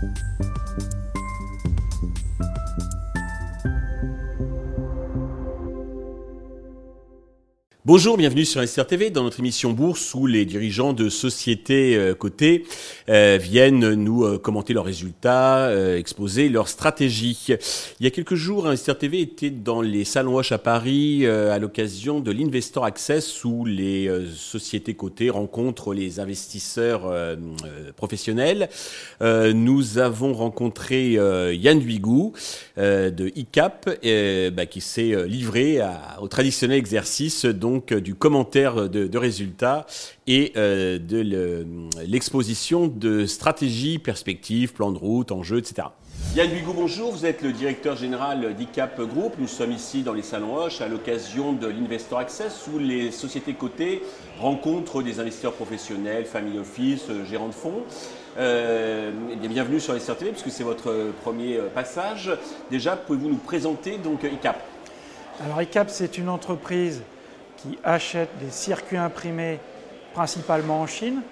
Thank you. Bonjour, bienvenue sur SRTV dans notre émission Bourse où les dirigeants de sociétés euh, cotées euh, viennent nous euh, commenter leurs résultats, exposer leurs stratégies. Il y a quelques jours, SRTV était dans les salons Wash à Paris à l'occasion de l'Investor Access où les sociétés cotées rencontrent les investisseurs professionnels. nous avons rencontré Yann Duigou de ICAP bah, qui s'est livré au traditionnel exercice donc euh, du commentaire de, résultats et euh, de l'exposition de stratégies, perspectives, plans de route, enjeux, etc. Yann Hugo, bonjour. Vous êtes le directeur général d'ICAP Group. Nous sommes ici dans les salons Hoche à l'occasion de l'Investor Access où les sociétés cotées rencontrent des investisseurs professionnels, family office, euh, gérants de fonds. Eh bienvenue sur les TV puisque c'est votre premier passage. Déjà, pouvez-vous nous présenter donc ICAP? Alors ICAP, c'est une entreprise qui achète des circuits imprimés principalement en Chine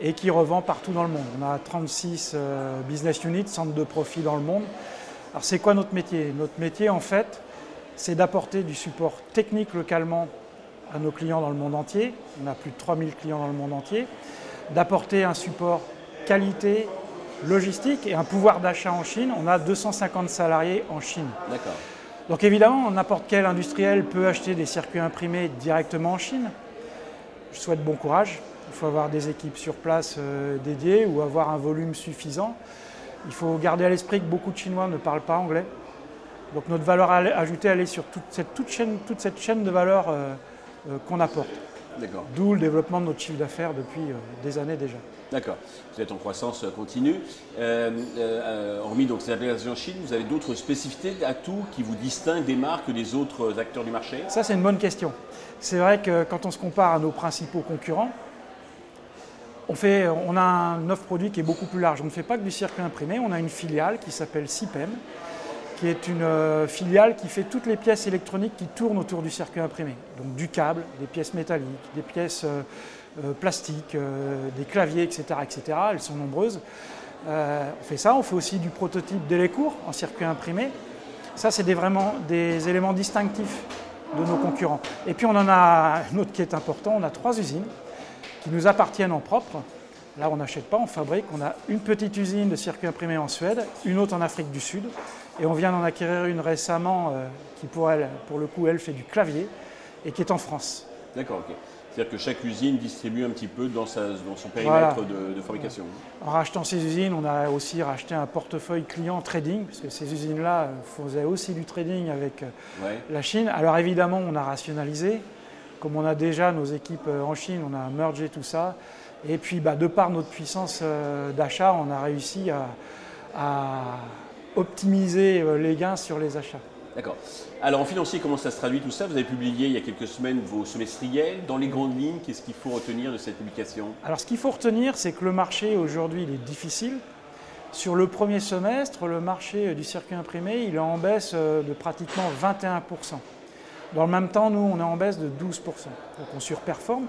et qui revend partout dans le monde. On a 36 euh, business units, centres de profit dans le monde. Alors c'est quoi notre métier? Notre métier en fait, c'est d'apporter du support technique localement à nos clients dans le monde entier. On a plus de 3000 clients dans le monde entier. D'apporter un support qualité, logistique et un pouvoir d'achat en Chine. On a 250 salariés en Chine. D'accord. Donc évidemment, n'importe quel industriel peut acheter des circuits imprimés directement en Chine. Je souhaite bon courage. Il faut avoir des équipes sur place euh, dédiées ou avoir un volume suffisant. Il faut garder à l'esprit que beaucoup de Chinois ne parlent pas anglais. Donc notre valeur ajoutée, elle est sur toute cette, toute chaîne, toute cette chaîne de valeur euh, euh, qu'on apporte. D'où le développement de notre chiffre d'affaires depuis des années déjà. D'accord. Vous êtes en croissance continue. Euh, euh, hormis donc ces applications en Chine, vous avez d'autres spécificités, atouts qui vous distinguent des marques des autres acteurs du marché? Ça, c'est une bonne question. C'est vrai que quand on se compare à nos principaux concurrents, on, fait, on a un offre produit qui est beaucoup plus large. On ne fait pas que du circuit imprimé, on a une filiale qui s'appelle CIPEM, qui est une euh, filiale qui fait toutes les pièces électroniques qui tournent autour du circuit imprimé. Donc du câble, des pièces métalliques, des pièces euh, euh, des claviers, etc., etc. Elles sont nombreuses. On fait ça, on fait aussi du prototype Délécourt en circuit imprimé. Ça, c'est vraiment des éléments distinctifs de nos concurrents. Et puis on en a un autre qui est important, on a trois usines qui nous appartiennent en propre. Là, on n'achète pas, on fabrique. On a une petite usine de circuit imprimé en Suède, une autre en Afrique du Sud, et on vient d'en acquérir une récemment qui, pour elle, pour le coup, elle fait du clavier et qui est en France. D'accord, ok. C'est-à-dire que chaque usine distribue un petit peu dans, son périmètre de, fabrication. En rachetant ces usines, on a aussi racheté un portefeuille client trading, parce que ces usines-là faisaient aussi du trading avec euh, la Chine. Alors évidemment, on a rationalisé. Comme on a déjà nos équipes euh, en Chine, on a mergé tout ça. Et puis, bah, de par notre puissance euh, d'achat, on a réussi à optimiser les gains sur les achats. D'accord. Alors en financier, comment ça se traduit tout ça? Vous avez publié il y a quelques semaines vos semestriels. Dans les grandes lignes, qu'est-ce qu'il faut retenir de cette publication? Alors ce qu'il faut retenir, c'est que le marché aujourd'hui, il est difficile. Sur le premier semestre, le marché du circuit imprimé, il est en baisse euh, de pratiquement 21%. Dans le même temps, nous, on est en baisse de 12%. Donc on surperforme.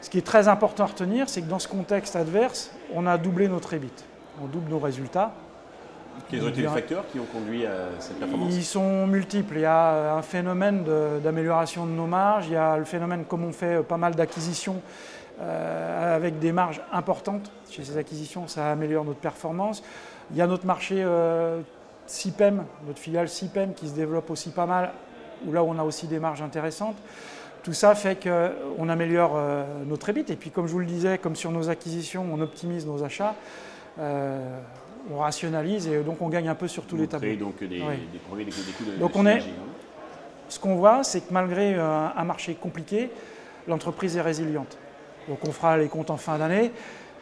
Ce qui est très important à retenir, c'est que dans ce contexte adverse, on a doublé notre EBIT. On double nos résultats. Quels ont été les facteurs qui ont conduit à cette performance Ils sont multiples. Il y a un phénomène d'amélioration de, nos marges, il y a le phénomène comme on fait pas mal d'acquisitions euh, avec des marges importantes. Chez ces acquisitions, ça améliore notre performance. Il y a notre marché euh, CIPEM, notre filiale CIPEM qui se développe aussi pas mal, où là on a aussi des marges intéressantes. Tout ça fait qu'on améliore euh, notre EBIT. Et puis comme je vous le disais, comme sur nos acquisitions, on optimise nos achats. Euh, on rationalise et donc on gagne un peu sur tous les tableaux. donc des, Donc on est, ce qu'on voit, c'est que malgré euh, un, marché compliqué, l'entreprise est résiliente. Donc on fera les comptes en fin d'année.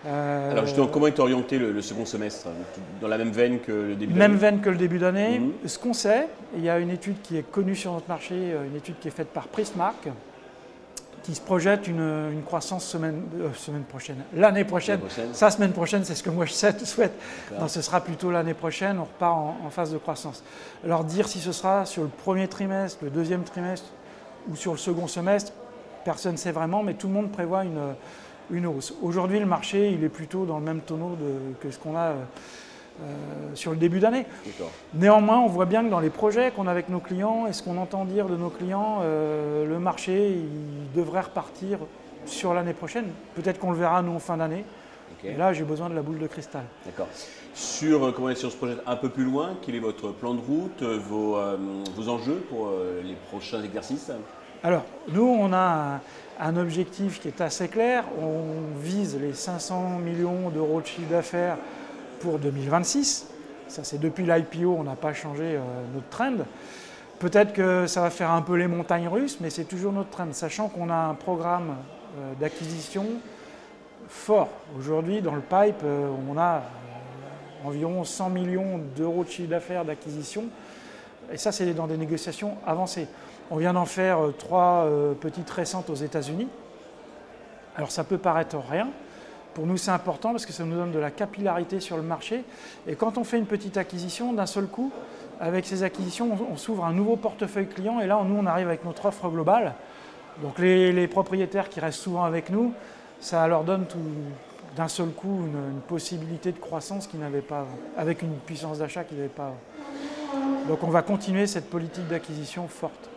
Euh, Alors justement, comment est orienté le, second semestre Dans la même veine que le début d'année Même veine que le début d'année. Mhm. Ce qu'on sait, il y a une étude qui est connue sur notre marché, euh, une étude qui est faite par Prismark, qui se projette une, croissance semaine, euh, semaine prochaine. L'année prochaine, sa semaine prochaine, c'est ce que moi je souhaite. Non, ce sera plutôt l'année prochaine, on repart en, phase de croissance. Alors dire si ce sera sur le premier trimestre, le deuxième trimestre ou sur le second semestre, personne ne sait vraiment, mais tout le monde prévoit une, une hausse. Aujourd'hui, le marché, il est plutôt dans le même tonneau que ce qu'on a sur le début d'année. Néanmoins, on voit bien que dans les projets qu'on a avec nos clients et ce qu'on entend dire de nos clients, le marché il devrait repartir sur l'année prochaine. Peut-être qu'on le verra nous en fin d'année. Et là, j'ai besoin de la boule de cristal. D'accord. Sur, euh, comment est, sur ce projet un peu plus loin, quel est votre plan de route, euh, vos, euh, vos enjeux pour les prochains exercices? Alors, nous, on a un, objectif qui est assez clair. On vise les 500 millions d'euros de chiffre d'affaires pour 2026. Ça, c'est depuis l'IPO, on n'a pas changé notre trend. Peut-être que ça va faire un peu les montagnes russes, mais c'est toujours notre trend, sachant qu'on a un programme d'acquisition fort. Aujourd'hui, dans le pipe, euh, on a euh, environ 100 millions d'euros de chiffre d'affaires d'acquisition. Et ça, c'est dans des négociations avancées. On vient d'en faire euh, trois petites récentes aux États-Unis. Alors ça peut paraître rien. Pour nous, c'est important parce que ça nous donne de la capillarité sur le marché. Et quand on fait une petite acquisition, d'un seul coup, avec ces acquisitions, on, s'ouvre un nouveau portefeuille client. Et là, nous, on arrive avec notre offre globale. Donc les propriétaires qui restent souvent avec nous, ça leur donne d'un seul coup une, possibilité de croissance qu'ils n'avaient pas avec une puissance d'achat qu'ils n'avaient pas Donc on va continuer cette politique d'acquisition forte.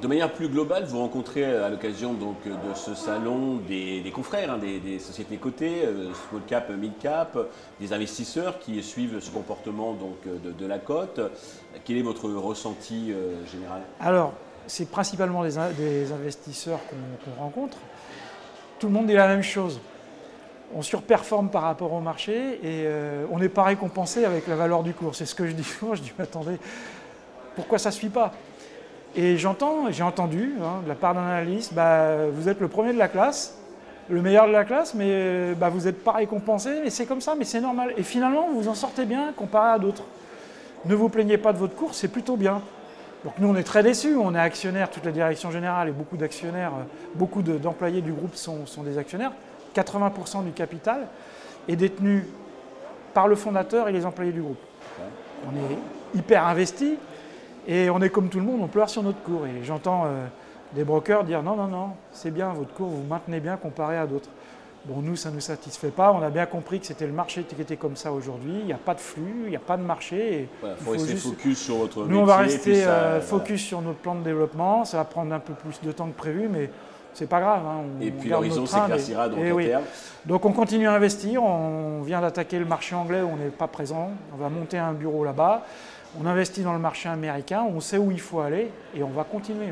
De manière plus globale, vous rencontrez à l'occasion donc de ce salon des, confrères, hein, des, sociétés cotées, euh, small cap, mid cap, des investisseurs qui suivent ce comportement de, la cote. Quel est votre ressenti euh, général? Alors, c'est principalement des, investisseurs qu'on rencontre tout le monde dit la même chose. On surperforme par rapport au marché et euh, on n'est pas récompensé avec la valeur du cours. C'est ce que je dis souvent. Je dis, attendez, pourquoi ça ne suit pas? Et j'entends, j'ai entendu hein, de la part d'un analyste, bah, vous êtes le premier de la classe, le meilleur de la classe, mais bah, vous n'êtes pas récompensé, mais c'est comme ça, mais c'est normal. Et finalement, vous en sortez bien comparé à d'autres. Ne vous plaignez pas de votre cours, c'est plutôt bien. Donc nous, on est très déçus, on est actionnaire, toute la direction générale et beaucoup d'actionnaires, euh, beaucoup d'employés du groupe sont, des actionnaires. 80% du capital est détenu par le fondateur et les employés du groupe. On est hyper investi et on est comme tout le monde, on pleure sur notre cours. Et j'entends euh, des brokers dire non, non, non, c'est bien, votre cours, vous maintenez bien comparé à d'autres. Bon, nous, ça ne nous satisfait pas. On a bien compris que c'était le marché qui était comme ça aujourd'hui. Il n'y a pas de flux, il n'y a pas de marché. Il faut rester focus sur votre Nous, on va rester euh, focus sur notre plan de développement. Ça va prendre un peu plus de temps que prévu, mais c'est pas grave. Hein. et puis l'horizon s'éclaircira donc à terme. Donc on continue à investir. On vient d'attaquer le marché anglais où on n'est pas présent. On va monter un bureau là-bas. On investit dans le marché américain, on sait où il faut aller et on va continuer.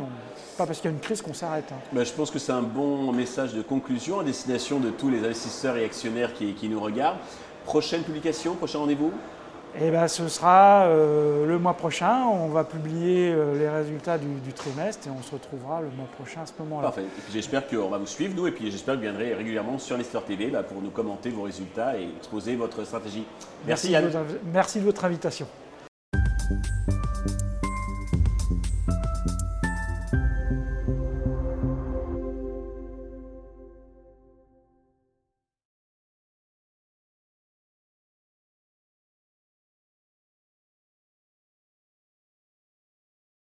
Pas parce qu'il y a une crise qu'on s'arrête. Hein. Ben, je pense que c'est un bon message de conclusion à destination de tous les investisseurs et actionnaires qui, nous regardent. Prochaine publication, prochain rendez-vous? Eh ben, ce sera euh, le mois prochain. On va publier euh, les résultats du, trimestre et on se retrouvera le mois prochain à ce moment-là. Parfait. J'espère qu'on va vous suivre, nous, et puis j'espère que vous viendrez régulièrement sur Nestor TV bah, pour nous commenter vos résultats et exposer votre stratégie. Merci, merci Yann. merci de votre invitation.